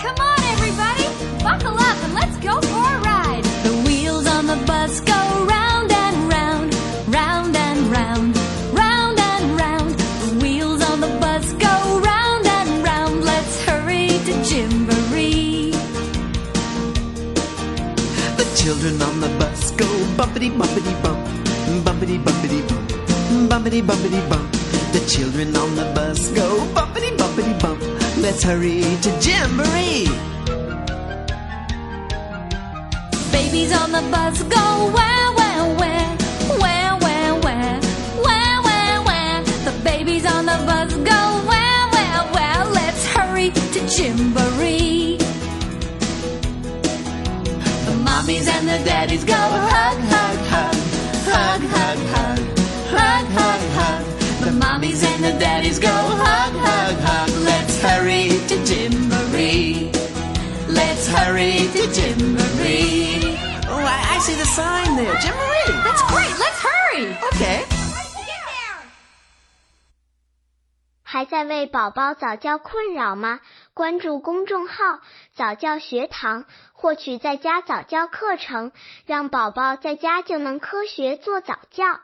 Come on, everybody, buckle up and let's go for a ride. The wheels on the bus go round and round, round and round, round and round. The wheels on the bus go round and round. Let's hurry to Gymboree. The children on the bus go bumpity bumpity bump, bumpity bumpity bump, bumpity bumpity bump. The children on the bus go. Hurry to Gymboree. Babies on the bus go where, where, where, where, where, where, where, where, where. The babies on the bus go where, where, where. Let's hurry to Gymboree. The mommies and the daddies go hug, hug, hug, The mommies and the daddies go hug, hug, hug. Let's hurry to Jamboree. Let's hurry to Jamboree. Oh, I, I see the sign there. Jamboree. That's great. Let's hurry. Okay. 还在为宝宝早教困扰吗？关注公众号“早教学堂”，获取在家早教课程，让宝宝在家就能科学做早教。